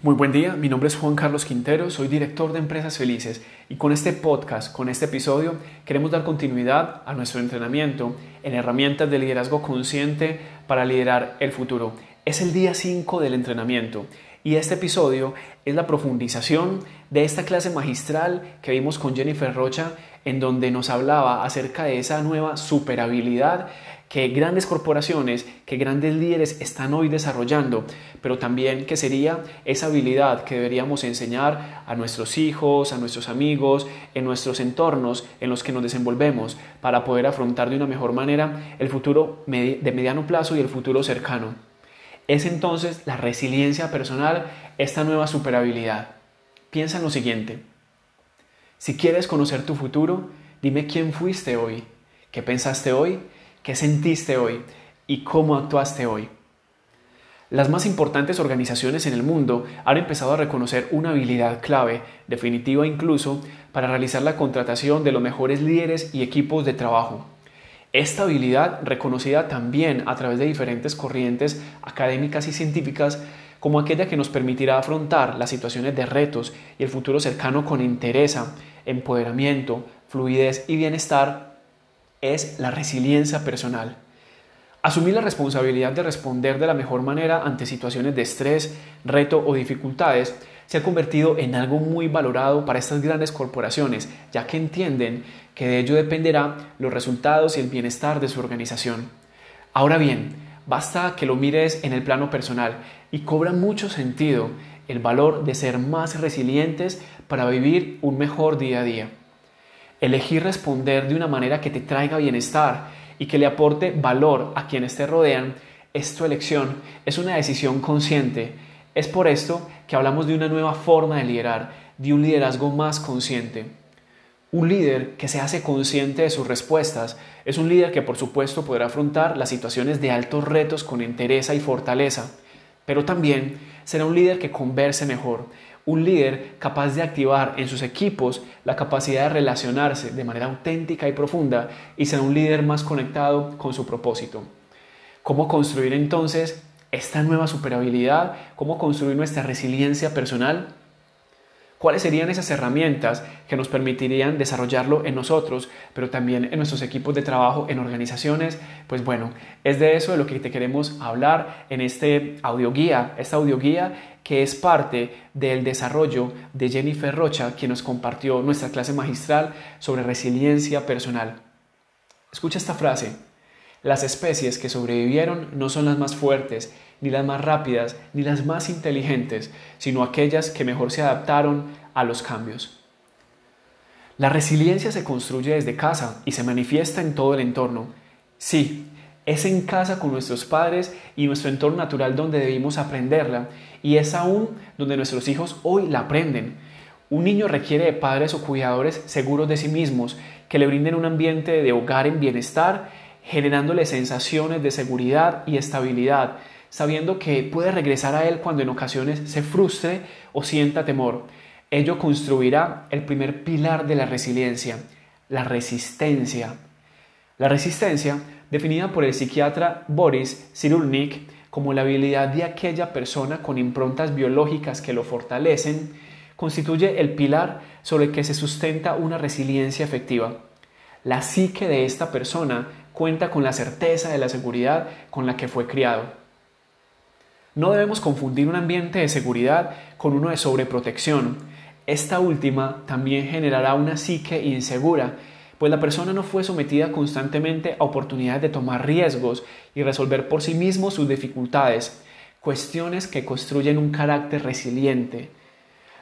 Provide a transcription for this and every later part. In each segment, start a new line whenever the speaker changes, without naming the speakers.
Muy buen día, mi nombre es Juan Carlos Quintero, soy director de Empresas Felices y con este podcast, con este episodio, queremos dar continuidad a nuestro entrenamiento en herramientas de liderazgo consciente para liderar el futuro. Es el día 5 del entrenamiento y este episodio es la profundización de esta clase magistral que vimos con Jennifer Rocha en donde nos hablaba acerca de esa nueva superhabilidad que grandes corporaciones, que grandes líderes están hoy desarrollando, pero también que sería esa habilidad que deberíamos enseñar a nuestros hijos, a nuestros amigos, en nuestros entornos en los que nos desenvolvemos para poder afrontar de una mejor manera el futuro de mediano plazo y el futuro cercano. Es entonces la resiliencia personal esta nueva superhabilidad. Piensa en lo siguiente. Si quieres conocer tu futuro, dime quién fuiste hoy, qué pensaste hoy qué sentiste hoy y cómo actuaste hoy. Las más importantes organizaciones en el mundo han empezado a reconocer una habilidad clave, definitiva incluso, para realizar la contratación de los mejores líderes y equipos de trabajo. Esta habilidad, reconocida también a través de diferentes corrientes académicas y científicas, como aquella que nos permitirá afrontar las situaciones de retos y el futuro cercano con interés, empoderamiento, fluidez y bienestar, es la resiliencia personal. Asumir la responsabilidad de responder de la mejor manera ante situaciones de estrés, reto o dificultades se ha convertido en algo muy valorado para estas grandes corporaciones, ya que entienden que de ello dependerá los resultados y el bienestar de su organización. Ahora bien, basta que lo mires en el plano personal y cobra mucho sentido el valor de ser más resilientes para vivir un mejor día a día. Elegir responder de una manera que te traiga bienestar y que le aporte valor a quienes te rodean es tu elección, es una decisión consciente. Es por esto que hablamos de una nueva forma de liderar, de un liderazgo más consciente. Un líder que se hace consciente de sus respuestas es un líder que por supuesto podrá afrontar las situaciones de altos retos con entereza y fortaleza, pero también será un líder que converse mejor, un líder capaz de activar en sus equipos la capacidad de relacionarse de manera auténtica y profunda y ser un líder más conectado con su propósito. ¿Cómo construir entonces esta nueva superabilidad? ¿Cómo construir nuestra resiliencia personal? ¿Cuáles serían esas herramientas que nos permitirían desarrollarlo en nosotros, pero también en nuestros equipos de trabajo, en organizaciones? Pues bueno, es de eso de lo que te queremos hablar en este audioguía, esta audioguía que es parte del desarrollo de Jennifer Rocha, quien nos compartió nuestra clase magistral sobre resiliencia personal. Escucha esta frase. Las especies que sobrevivieron no son las más fuertes, ni las más rápidas, ni las más inteligentes, sino aquellas que mejor se adaptaron a los cambios. La resiliencia se construye desde casa y se manifiesta en todo el entorno. Sí, es en casa con nuestros padres y nuestro entorno natural donde debimos aprenderla y es aún donde nuestros hijos hoy la aprenden. Un niño requiere de padres o cuidadores seguros de sí mismos que le brinden un ambiente de hogar en bienestar, generándole sensaciones de seguridad y estabilidad, sabiendo que puede regresar a él cuando en ocasiones se frustre o sienta temor. Ello construirá el primer pilar de la resiliencia, la resistencia. La resistencia definida por el psiquiatra Boris Cyrulnik como la habilidad de aquella persona con improntas biológicas que lo fortalecen, constituye el pilar sobre el que se sustenta una resiliencia efectiva. La psique de esta persona cuenta con la certeza de la seguridad con la que fue criado. No debemos confundir un ambiente de seguridad con uno de sobreprotección. Esta última también generará una psique insegura pues la persona no fue sometida constantemente a oportunidades de tomar riesgos y resolver por sí mismo sus dificultades, cuestiones que construyen un carácter resiliente.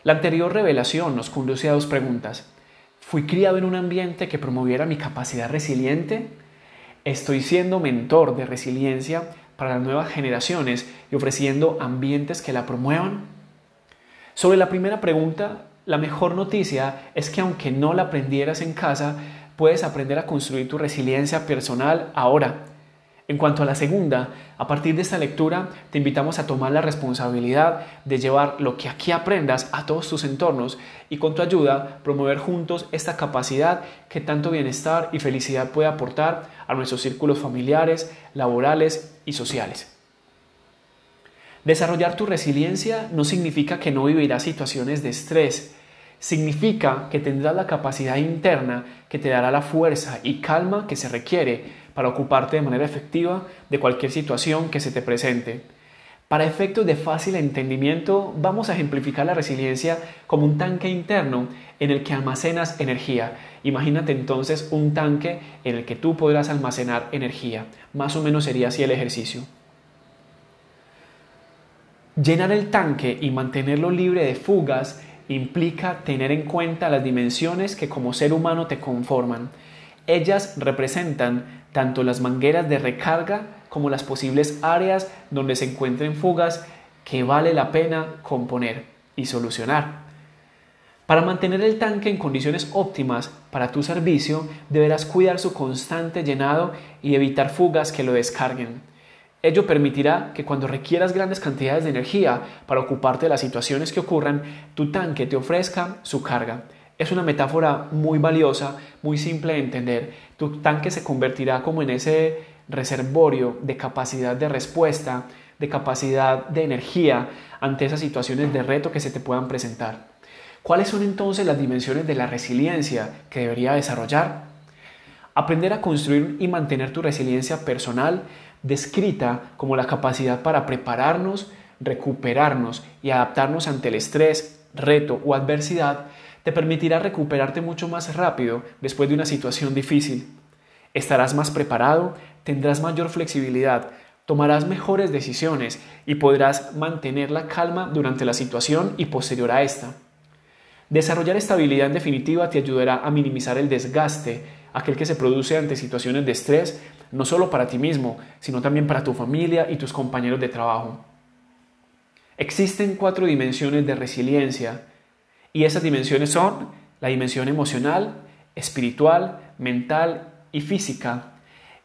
La anterior revelación nos conduce a dos preguntas. ¿Fui criado en un ambiente que promoviera mi capacidad resiliente? ¿Estoy siendo mentor de resiliencia para las nuevas generaciones y ofreciendo ambientes que la promuevan? Sobre la primera pregunta, la mejor noticia es que aunque no la aprendieras en casa, puedes aprender a construir tu resiliencia personal ahora. En cuanto a la segunda, a partir de esta lectura te invitamos a tomar la responsabilidad de llevar lo que aquí aprendas a todos tus entornos y con tu ayuda promover juntos esta capacidad que tanto bienestar y felicidad puede aportar a nuestros círculos familiares, laborales sociales. Desarrollar tu resiliencia no significa que no vivirás situaciones de estrés, significa que tendrás la capacidad interna que te dará la fuerza y calma que se requiere para ocuparte de manera efectiva de cualquier situación que se te presente. Para efectos de fácil entendimiento, vamos a ejemplificar la resiliencia como un tanque interno en el que almacenas energía. Imagínate entonces un tanque en el que tú podrás almacenar energía. Más o menos sería así el ejercicio. Llenar el tanque y mantenerlo libre de fugas implica tener en cuenta las dimensiones que como ser humano te conforman. Ellas representan tanto las mangueras de recarga como las posibles áreas donde se encuentren fugas que vale la pena componer y solucionar. Para mantener el tanque en condiciones óptimas para tu servicio, deberás cuidar su constante llenado y evitar fugas que lo descarguen. Ello permitirá que cuando requieras grandes cantidades de energía para ocuparte de las situaciones que ocurran, tu tanque te ofrezca su carga. Es una metáfora muy valiosa, muy simple de entender. Tu tanque se convertirá como en ese reservorio de capacidad de respuesta, de capacidad de energía ante esas situaciones de reto que se te puedan presentar. ¿Cuáles son entonces las dimensiones de la resiliencia que debería desarrollar? Aprender a construir y mantener tu resiliencia personal descrita como la capacidad para prepararnos, recuperarnos y adaptarnos ante el estrés, reto o adversidad, te permitirá recuperarte mucho más rápido después de una situación difícil. Estarás más preparado, tendrás mayor flexibilidad, tomarás mejores decisiones y podrás mantener la calma durante la situación y posterior a esta. Desarrollar estabilidad en definitiva te ayudará a minimizar el desgaste, aquel que se produce ante situaciones de estrés no solo para ti mismo, sino también para tu familia y tus compañeros de trabajo. Existen cuatro dimensiones de resiliencia y esas dimensiones son la dimensión emocional, espiritual, mental y física.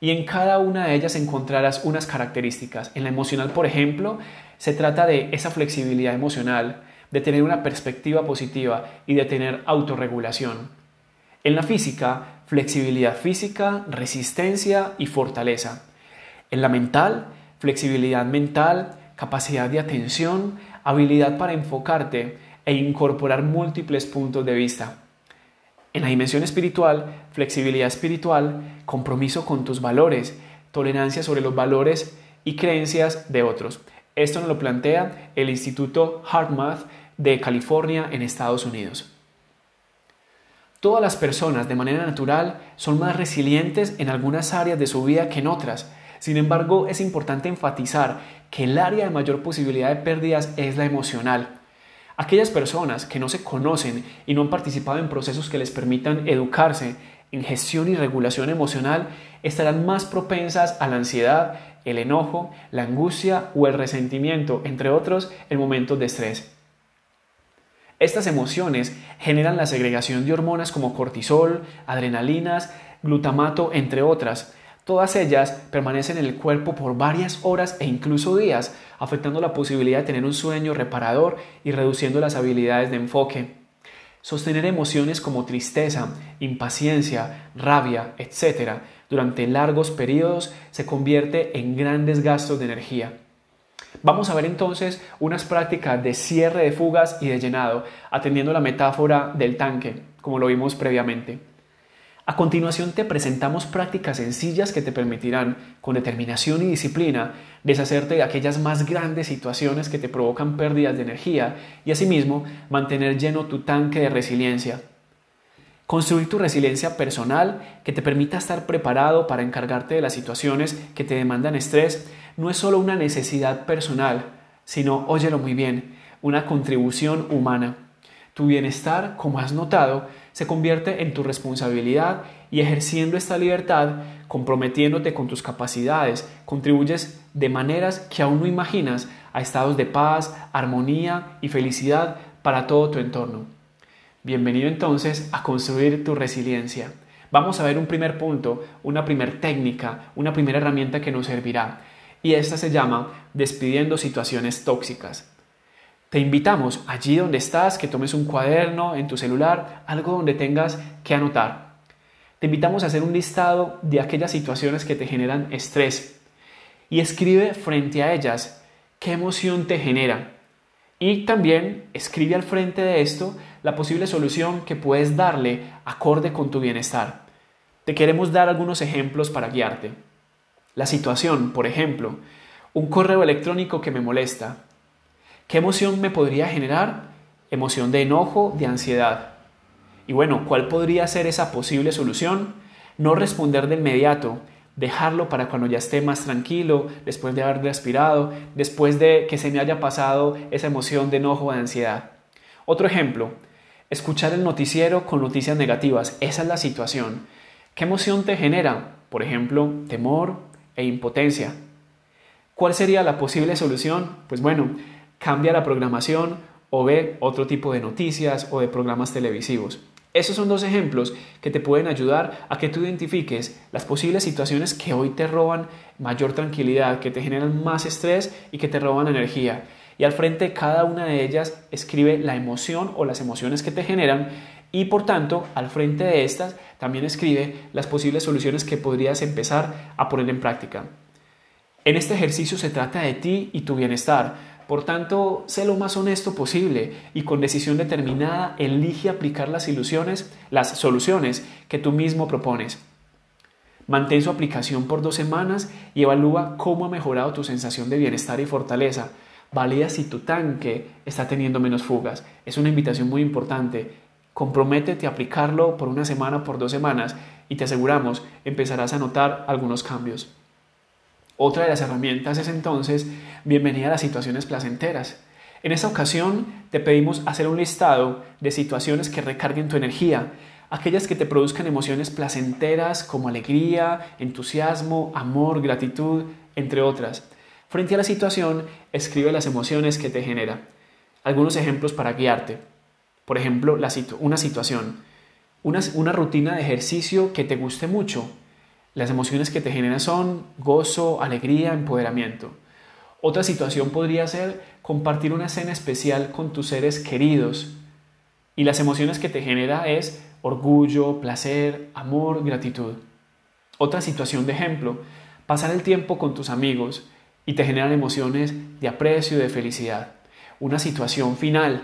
Y en cada una de ellas encontrarás unas características. En la emocional, por ejemplo, se trata de esa flexibilidad emocional, de tener una perspectiva positiva y de tener autorregulación. En la física flexibilidad física, resistencia y fortaleza. En la mental, flexibilidad mental, capacidad de atención, habilidad para enfocarte e incorporar múltiples puntos de vista. En la dimensión espiritual, flexibilidad espiritual, compromiso con tus valores, tolerancia sobre los valores y creencias de otros. Esto nos lo plantea el Instituto HeartMath de California en Estados Unidos. Todas las personas de manera natural son más resilientes en algunas áreas de su vida que en otras. Sin embargo, es importante enfatizar que el área de mayor posibilidad de pérdidas es la emocional. Aquellas personas que no se conocen y no han participado en procesos que les permitan educarse en gestión y regulación emocional estarán más propensas a la ansiedad, el enojo, la angustia o el resentimiento, entre otros, en momentos de estrés. Estas emociones generan la segregación de hormonas como cortisol, adrenalinas, glutamato, entre otras. Todas ellas permanecen en el cuerpo por varias horas e incluso días, afectando la posibilidad de tener un sueño reparador y reduciendo las habilidades de enfoque. Sostener emociones como tristeza, impaciencia, rabia, etc., durante largos periodos se convierte en grandes gastos de energía. Vamos a ver entonces unas prácticas de cierre de fugas y de llenado, atendiendo la metáfora del tanque, como lo vimos previamente. A continuación te presentamos prácticas sencillas que te permitirán, con determinación y disciplina, deshacerte de aquellas más grandes situaciones que te provocan pérdidas de energía y asimismo mantener lleno tu tanque de resiliencia. Construir tu resiliencia personal que te permita estar preparado para encargarte de las situaciones que te demandan estrés no es solo una necesidad personal, sino, óyelo muy bien, una contribución humana. Tu bienestar, como has notado, se convierte en tu responsabilidad y ejerciendo esta libertad, comprometiéndote con tus capacidades, contribuyes de maneras que aún no imaginas a estados de paz, armonía y felicidad para todo tu entorno. Bienvenido entonces a construir tu resiliencia. Vamos a ver un primer punto, una primera técnica, una primera herramienta que nos servirá y esta se llama despidiendo situaciones tóxicas. Te invitamos allí donde estás que tomes un cuaderno en tu celular, algo donde tengas que anotar. Te invitamos a hacer un listado de aquellas situaciones que te generan estrés y escribe frente a ellas ¿Qué emoción te genera? Y también escribe al frente de esto la posible solución que puedes darle acorde con tu bienestar. Te queremos dar algunos ejemplos para guiarte. La situación, por ejemplo, un correo electrónico que me molesta. ¿Qué emoción me podría generar? Emoción de enojo, de ansiedad. Y bueno, ¿cuál podría ser esa posible solución? No responder de inmediato, dejarlo para cuando ya esté más tranquilo, después de haber respirado, después de que se me haya pasado esa emoción de enojo o de ansiedad. Otro ejemplo, escuchar el noticiero con noticias negativas. Esa es la situación. ¿Qué emoción te genera? Por ejemplo, temor e impotencia. ¿Cuál sería la posible solución? Pues bueno, cambia la programación o ve otro tipo de noticias o de programas televisivos. Esos son dos ejemplos que te pueden ayudar a que tú identifiques las posibles situaciones que hoy te roban mayor tranquilidad, que te generan más estrés y que te roban energía. Y al frente de cada una de ellas escribe la emoción o las emociones que te generan y por tanto al frente de estas también escribe las posibles soluciones que podrías empezar a poner en práctica. En este ejercicio se trata de ti y tu bienestar por tanto, sé lo más honesto posible y con decisión determinada elige aplicar las ilusiones, las soluciones que tú mismo propones. Mantén su aplicación por dos semanas y evalúa cómo ha mejorado tu sensación de bienestar y fortaleza. Valida si tu tanque está teniendo menos fugas. Es una invitación muy importante. Comprométete a aplicarlo por una semana, por dos semanas y te aseguramos empezarás a notar algunos cambios. Otra de las herramientas es entonces bienvenida a las situaciones placenteras. En esta ocasión te pedimos hacer un listado de situaciones que recarguen tu energía, aquellas que te produzcan emociones placenteras como alegría, entusiasmo, amor, gratitud, entre otras. Frente a la situación, escribe las emociones que te genera. Algunos ejemplos para guiarte. Por ejemplo, una situación, una rutina de ejercicio que te guste mucho, las emociones que te generan son gozo, alegría, empoderamiento. Otra situación podría ser compartir una cena especial con tus seres queridos. Y las emociones que te genera es orgullo, placer, amor, gratitud. Otra situación de ejemplo, pasar el tiempo con tus amigos y te generan emociones de aprecio, de felicidad. Una situación final,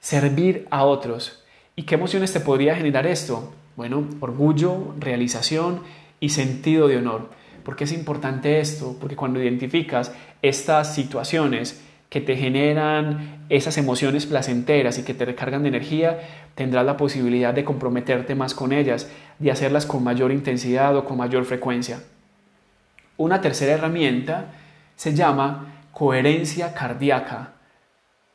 servir a otros. ¿Y qué emociones te podría generar esto? Bueno, orgullo, realización y sentido de honor. ¿Por qué es importante esto? Porque cuando identificas estas situaciones que te generan esas emociones placenteras y que te recargan de energía, tendrás la posibilidad de comprometerte más con ellas, de hacerlas con mayor intensidad o con mayor frecuencia. Una tercera herramienta se llama coherencia cardíaca,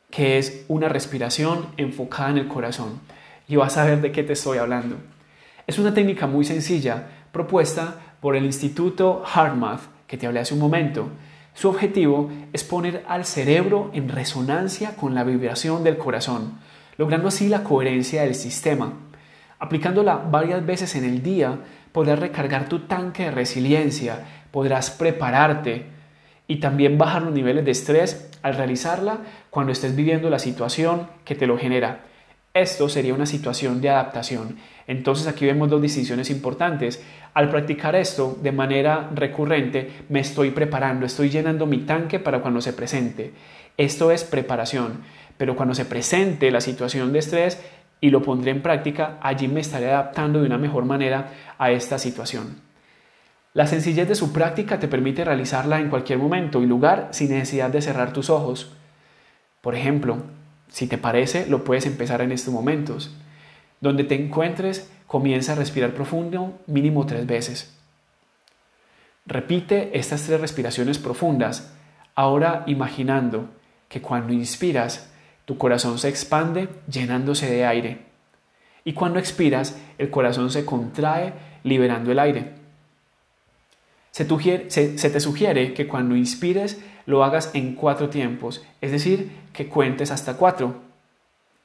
que es una respiración enfocada en el corazón. Y vas a ver de qué te estoy hablando. Es una técnica muy sencilla propuesta por el Instituto HeartMath que te hablé hace un momento. Su objetivo es poner al cerebro en resonancia con la vibración del corazón, logrando así la coherencia del sistema. Aplicándola varias veces en el día, podrás recargar tu tanque de resiliencia, podrás prepararte y también bajar los niveles de estrés al realizarla cuando estés viviendo la situación que te lo genera. Esto sería una situación de adaptación. Entonces aquí vemos dos decisiones importantes. Al practicar esto de manera recurrente, me estoy preparando, estoy llenando mi tanque para cuando se presente. Esto es preparación. Pero cuando se presente la situación de estrés y lo pondré en práctica, allí me estaré adaptando de una mejor manera a esta situación. La sencillez de su práctica te permite realizarla en cualquier momento y lugar sin necesidad de cerrar tus ojos. Por ejemplo, si te parece, lo puedes empezar en estos momentos. Donde te encuentres, comienza a respirar profundo mínimo tres veces. Repite estas tres respiraciones profundas, ahora imaginando que cuando inspiras, tu corazón se expande llenándose de aire. Y cuando expiras, el corazón se contrae liberando el aire. Se, se, te sugiere que cuando inspires lo hagas en cuatro tiempos, es decir, que cuentes hasta cuatro.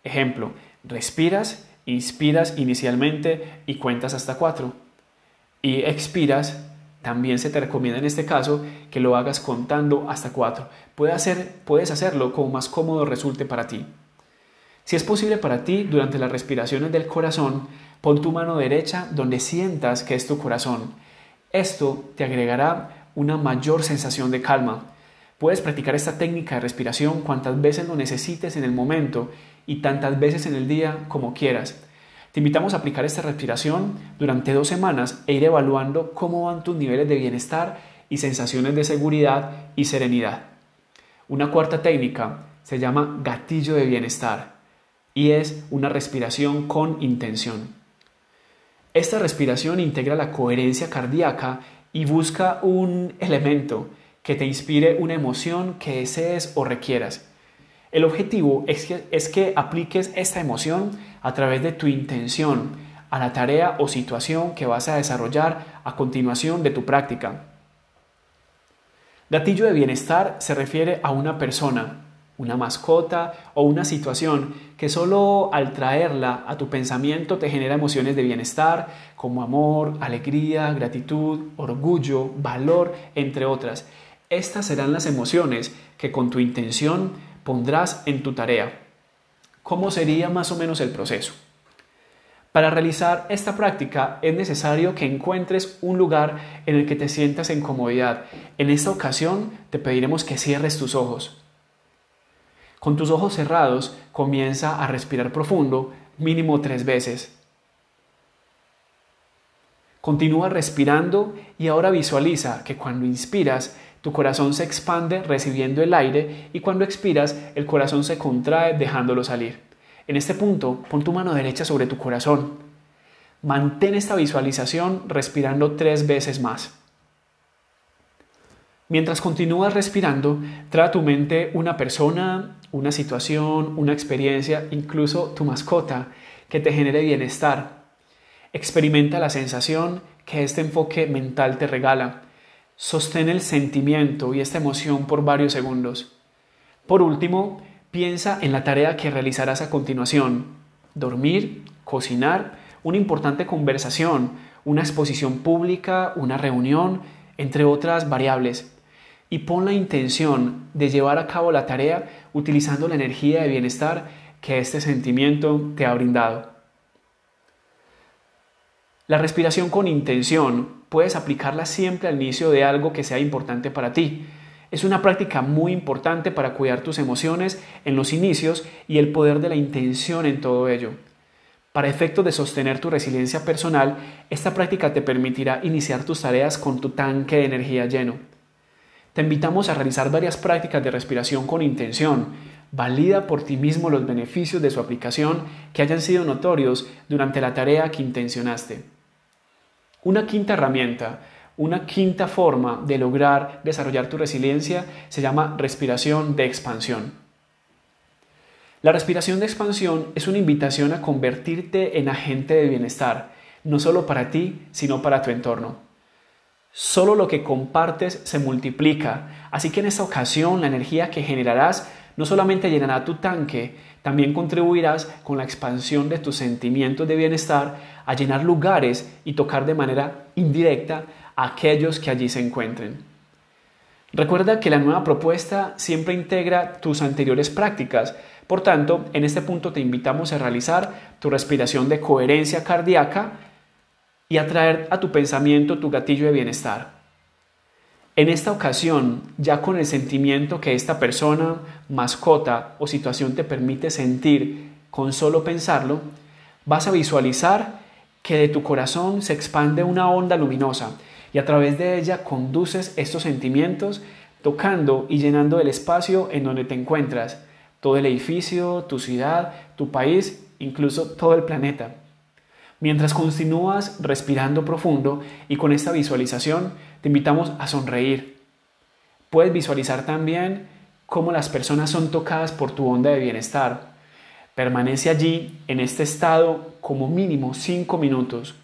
Ejemplo, respiras, inspiras inicialmente y cuentas hasta cuatro. Y expiras, también se te recomienda en este caso que lo hagas contando hasta cuatro. hacer, puedes hacerlo como más cómodo resulte para ti. Si es posible para ti, durante las respiraciones del corazón, pon tu mano derecha donde sientas que es tu corazón. Esto te agregará una mayor sensación de calma Puedes practicar esta técnica de respiración cuantas veces lo necesites en el momento y tantas veces en el día como quieras. Te invitamos a aplicar esta respiración durante dos semanas e ir evaluando cómo van tus niveles de bienestar y sensaciones de seguridad y serenidad. Una cuarta técnica se llama gatillo de bienestar y es una respiración con intención. Esta respiración integra la coherencia cardíaca y busca un elemento que te inspire una emoción que desees o requieras. El objetivo es que, es que apliques esta emoción a través de tu intención a la tarea o situación que vas a desarrollar a continuación de tu práctica. Gatillo de bienestar se refiere a una persona, una mascota o una situación que solo al traerla a tu pensamiento te genera emociones de bienestar como amor, alegría, gratitud, orgullo, valor, entre otras. Estas serán las emociones que con tu intención pondrás en tu tarea. ¿Cómo sería más o menos el proceso? Para realizar esta práctica es necesario que encuentres un lugar en el que te sientas en comodidad. En esta ocasión te pediremos que cierres tus ojos. Con tus ojos cerrados comienza a respirar profundo, mínimo tres veces. Continúa respirando y ahora visualiza que cuando inspiras tu corazón se expande recibiendo el aire y cuando expiras el corazón se contrae dejándolo salir. En este punto, pon tu mano derecha sobre tu corazón. Mantén esta visualización respirando tres veces más. Mientras continúas respirando, trae a tu mente una persona, una situación, una experiencia, incluso tu mascota, que te genere bienestar. Experimenta la sensación que este enfoque mental te regala. Sostén el sentimiento y esta emoción por varios segundos. Por último, piensa en la tarea que realizarás a continuación. Dormir, cocinar, una importante conversación, una exposición pública, una reunión, entre otras variables y pon la intención de llevar a cabo la tarea utilizando la energía de bienestar que este sentimiento te ha brindado. La respiración con intención puedes aplicarla siempre al inicio de algo que sea importante para ti. Es una práctica muy importante para cuidar tus emociones en los inicios y el poder de la intención en todo ello. Para efectos de sostener tu resiliencia personal, esta práctica te permitirá iniciar tus tareas con tu tanque de energía lleno. Te invitamos a realizar varias prácticas de respiración con intención. Valida por ti mismo los beneficios de su aplicación que hayan sido notorios durante la tarea que intencionaste. Una quinta herramienta, una quinta forma de lograr desarrollar tu resiliencia se llama respiración de expansión. La respiración de expansión es una invitación a convertirte en agente de bienestar, no solo para ti, sino para tu entorno. Solo lo que compartes se multiplica, así que en esta ocasión la energía que generarás no solamente llenará tu tanque, también contribuirás con la expansión de tus sentimientos de bienestar a llenar lugares y tocar de manera indirecta a aquellos que allí se encuentren. Recuerda que la nueva propuesta siempre integra tus anteriores prácticas, por tanto, en este punto te invitamos a realizar tu respiración de coherencia cardíaca y atraer a tu pensamiento tu gatillo de bienestar. En esta ocasión, ya con el sentimiento que esta persona, mascota o situación te permite sentir con solo pensarlo, vas a visualizar que de tu corazón se expande una onda luminosa y a través de ella conduces estos sentimientos tocando y llenando el espacio en donde te encuentras, todo el edificio, tu ciudad, tu país, incluso todo el planeta. Mientras continúas respirando profundo y con esta visualización, te invitamos a sonreír. Puedes visualizar también cómo las personas son tocadas por tu onda de bienestar. Permanece allí en este estado como mínimo 5 minutos.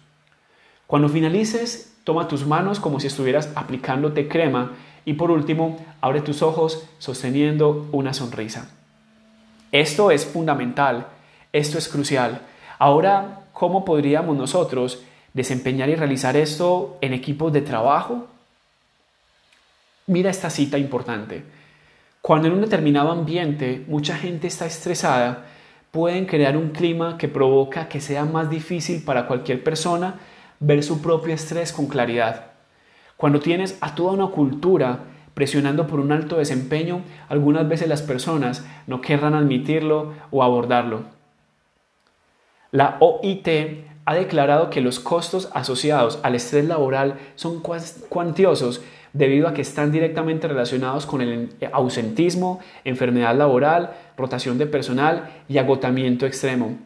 Cuando finalices, toma tus manos como si estuvieras aplicándote crema y por último, abre tus ojos sosteniendo una sonrisa. Esto es fundamental, esto es crucial. Ahora ¿cómo podríamos nosotros desempeñar y realizar esto en equipos de trabajo? Mira esta cita importante. Cuando en un determinado ambiente mucha gente está estresada, pueden crear un clima que provoca que sea más difícil para cualquier persona ver su propio estrés con claridad. Cuando tienes a toda una cultura presionando por un alto desempeño, algunas veces las personas no querrán admitirlo o abordarlo. La OIT ha declarado que los costos asociados al estrés laboral son cuantiosos debido a que están directamente relacionados con el ausentismo, enfermedad laboral, rotación de personal y agotamiento extremo.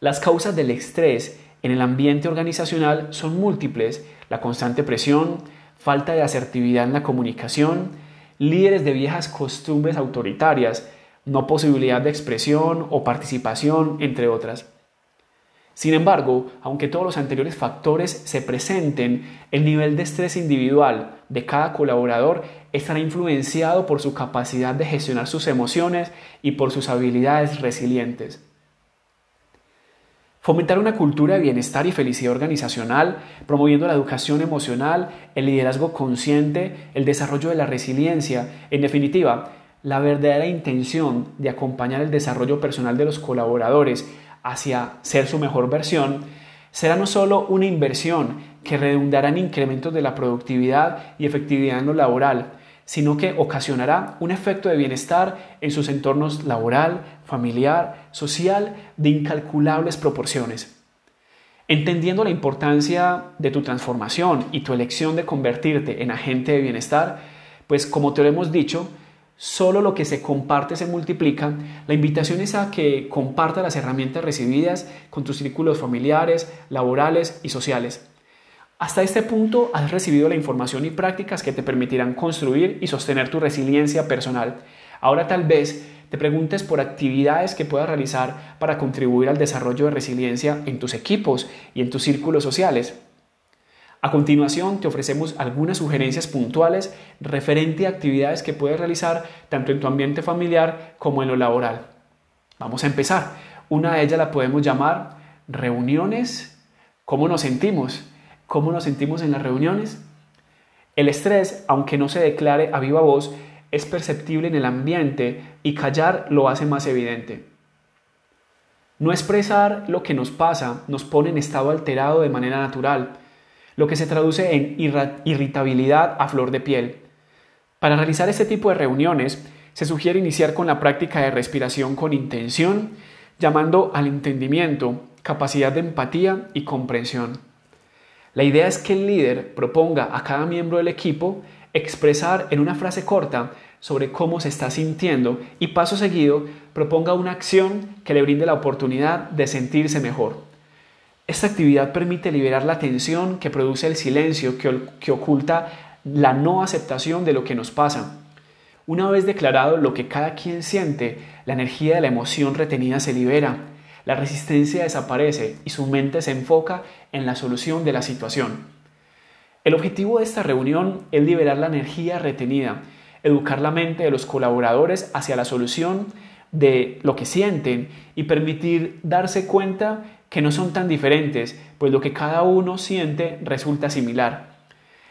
Las causas del estrés en el ambiente organizacional son múltiples, la constante presión, falta de asertividad en la comunicación, líderes de viejas costumbres autoritarias, no posibilidad de expresión o participación, entre otras. Sin embargo, aunque todos los anteriores factores se presenten, el nivel de estrés individual de cada colaborador estará influenciado por su capacidad de gestionar sus emociones y por sus habilidades resilientes. Fomentar una cultura de bienestar y felicidad organizacional, promoviendo la educación emocional, el liderazgo consciente, el desarrollo de la resiliencia, en definitiva, la verdadera intención de acompañar el desarrollo personal de los colaboradores hacia ser su mejor versión, será no solo una inversión que redundará en incrementos de la productividad y efectividad en lo laboral, sino que ocasionará un efecto de bienestar en sus entornos laboral, familiar, social, de incalculables proporciones. Entendiendo la importancia de tu transformación y tu elección de convertirte en agente de bienestar, pues como te lo hemos dicho, Solo lo que se comparte se multiplica. La invitación es a que compartas las herramientas recibidas con tus círculos familiares, laborales y sociales. Hasta este punto has recibido la información y prácticas que te permitirán construir y sostener tu resiliencia personal. Ahora tal vez te preguntes por actividades que puedas realizar para contribuir al desarrollo de resiliencia en tus equipos y en tus círculos sociales. A continuación te ofrecemos algunas sugerencias puntuales referente a actividades que puedes realizar tanto en tu ambiente familiar como en lo laboral. Vamos a empezar. Una de ellas la podemos llamar reuniones. ¿Cómo nos sentimos? ¿Cómo nos sentimos en las reuniones? El estrés, aunque no se declare a viva voz, es perceptible en el ambiente y callar lo hace más evidente. No expresar lo que nos pasa nos pone en estado alterado de manera natural lo que se traduce en irritabilidad a flor de piel. Para realizar este tipo de reuniones, se sugiere iniciar con la práctica de respiración con intención, llamando al entendimiento, capacidad de empatía y comprensión. La idea es que el líder proponga a cada miembro del equipo expresar en una frase corta sobre cómo se está sintiendo y paso seguido proponga una acción que le brinde la oportunidad de sentirse mejor. Esta actividad permite liberar la tensión que produce el silencio que, oculta la no aceptación de lo que nos pasa. Una vez declarado lo que cada quien siente, la energía de la emoción retenida se libera, la resistencia desaparece y su mente se enfoca en la solución de la situación. El objetivo de esta reunión es liberar la energía retenida, educar la mente de los colaboradores hacia la solución de lo que sienten y permitir darse cuenta que no son tan diferentes, pues lo que cada uno siente resulta similar.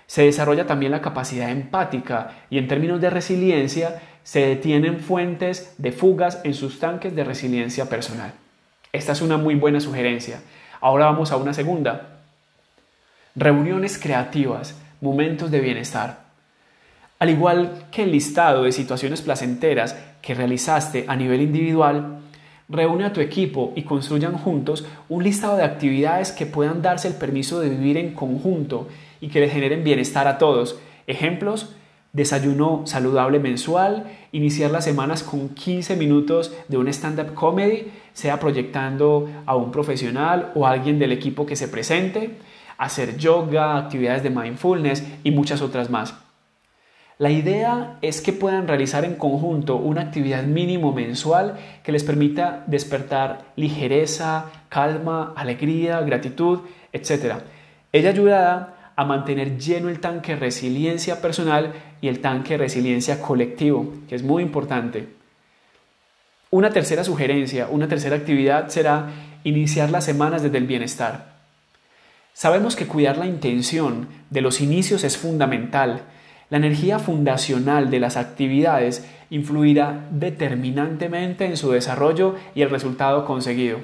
Se desarrolla también la capacidad empática y en términos de resiliencia se detienen fuentes de fugas en sus tanques de resiliencia personal. Esta es una muy buena sugerencia. Ahora vamos a una segunda. Reuniones creativas, momentos de bienestar. Al igual que el listado de situaciones placenteras que realizaste a nivel individual, Reúne a tu equipo y construyan juntos un listado de actividades que puedan darse el permiso de vivir en conjunto y que le generen bienestar a todos. Ejemplos, desayuno saludable mensual, iniciar las semanas con 15 minutos de un stand-up comedy, sea proyectando a un profesional o alguien del equipo que se presente, hacer yoga, actividades de mindfulness y muchas otras más. La idea es que puedan realizar en conjunto una actividad mínimo mensual que les permita despertar ligereza, calma, alegría, gratitud, etc. Ella ayudará a mantener lleno el tanque de resiliencia personal y el tanque de resiliencia colectivo, que es muy importante. Una tercera sugerencia, una tercera actividad será iniciar las semanas desde el bienestar. Sabemos que cuidar la intención de los inicios es fundamental la energía fundacional de las actividades influirá determinantemente en su desarrollo y el resultado conseguido.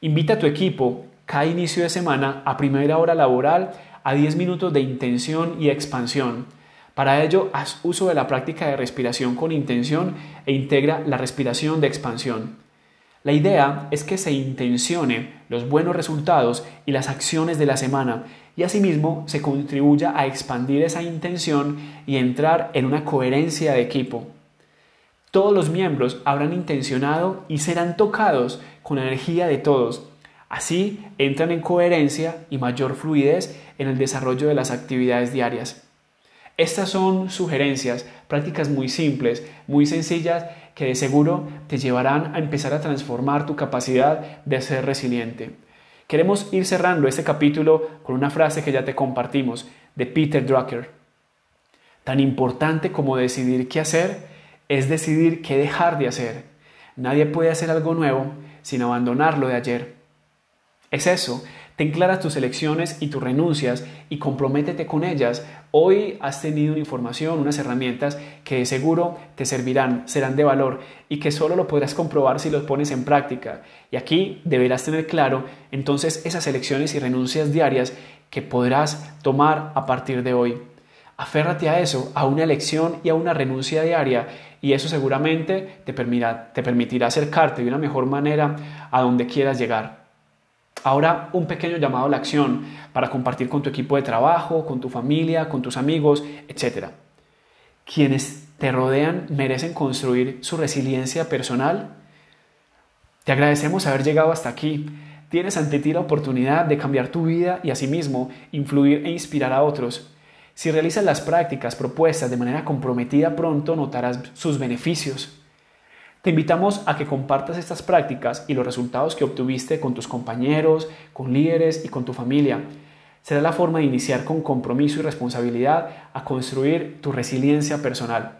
Invita a tu equipo cada inicio de semana a primera hora laboral a 10 minutos de intención y expansión. Para ello, haz uso de la práctica de respiración con intención e integra la respiración de expansión. La idea es que se intencione los buenos resultados y las acciones de la semana y asimismo se contribuya a expandir esa intención y entrar en una coherencia de equipo. Todos los miembros habrán intencionado y serán tocados con energía de todos. Así entran en coherencia y mayor fluidez en el desarrollo de las actividades diarias. Estas son sugerencias, prácticas muy simples, muy sencillas, que de seguro te llevarán a empezar a transformar tu capacidad de ser resiliente. Queremos ir cerrando este capítulo con una frase que ya te compartimos de Peter Drucker. Tan importante como decidir qué hacer es decidir qué dejar de hacer. Nadie puede hacer algo nuevo sin abandonar lo de ayer. Es eso, ten claras tus elecciones y tus renuncias y comprométete con ellas. Hoy has tenido una información, unas herramientas que de seguro te servirán, serán de valor y que solo lo podrás comprobar si los pones en práctica. Y aquí deberás tener claro entonces esas elecciones y renuncias diarias que podrás tomar a partir de hoy. Aférrate a eso, a una elección y a una renuncia diaria y eso seguramente te permitirá, te permitirá acercarte de una mejor manera a donde quieras llegar. Ahora un pequeño llamado a la acción para compartir con tu equipo de trabajo, con tu familia, con tus amigos, etc. Quienes te rodean merecen construir su resiliencia personal. Te agradecemos haber llegado hasta aquí. Tienes ante ti la oportunidad de cambiar tu vida y asimismo influir e inspirar a otros. Si realizas las prácticas propuestas de manera comprometida pronto notarás sus beneficios. Te invitamos a que compartas estas prácticas y los resultados que obtuviste con tus compañeros, con líderes y con tu familia. Será la forma de iniciar con compromiso y responsabilidad a construir tu resiliencia personal.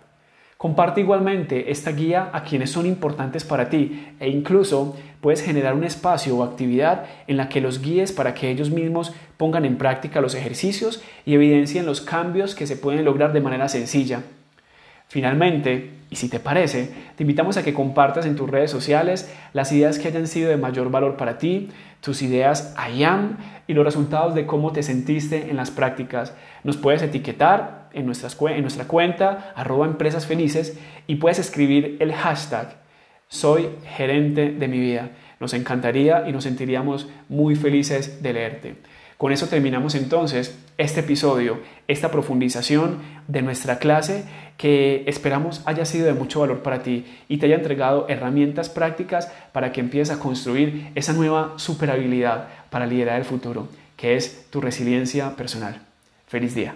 Comparte igualmente esta guía a quienes son importantes para ti e incluso puedes generar un espacio o actividad en la que los guíes para que ellos mismos pongan en práctica los ejercicios y evidencien los cambios que se pueden lograr de manera sencilla. Finalmente, y si te parece, te invitamos a que compartas en tus redes sociales las ideas que hayan sido de mayor valor para ti, tus ideas I am y los resultados de cómo te sentiste en las prácticas. Nos puedes etiquetar en nuestra cuenta arroba empresas felices y puedes escribir el hashtag soy gerente de mi vida. Nos encantaría y nos sentiríamos muy felices de leerte. Con eso terminamos entonces este episodio, esta profundización de nuestra clase que esperamos haya sido de mucho valor para ti y te haya entregado herramientas prácticas para que empieces a construir esa nueva superhabilidad para liderar el futuro, que es tu resiliencia personal. Feliz día.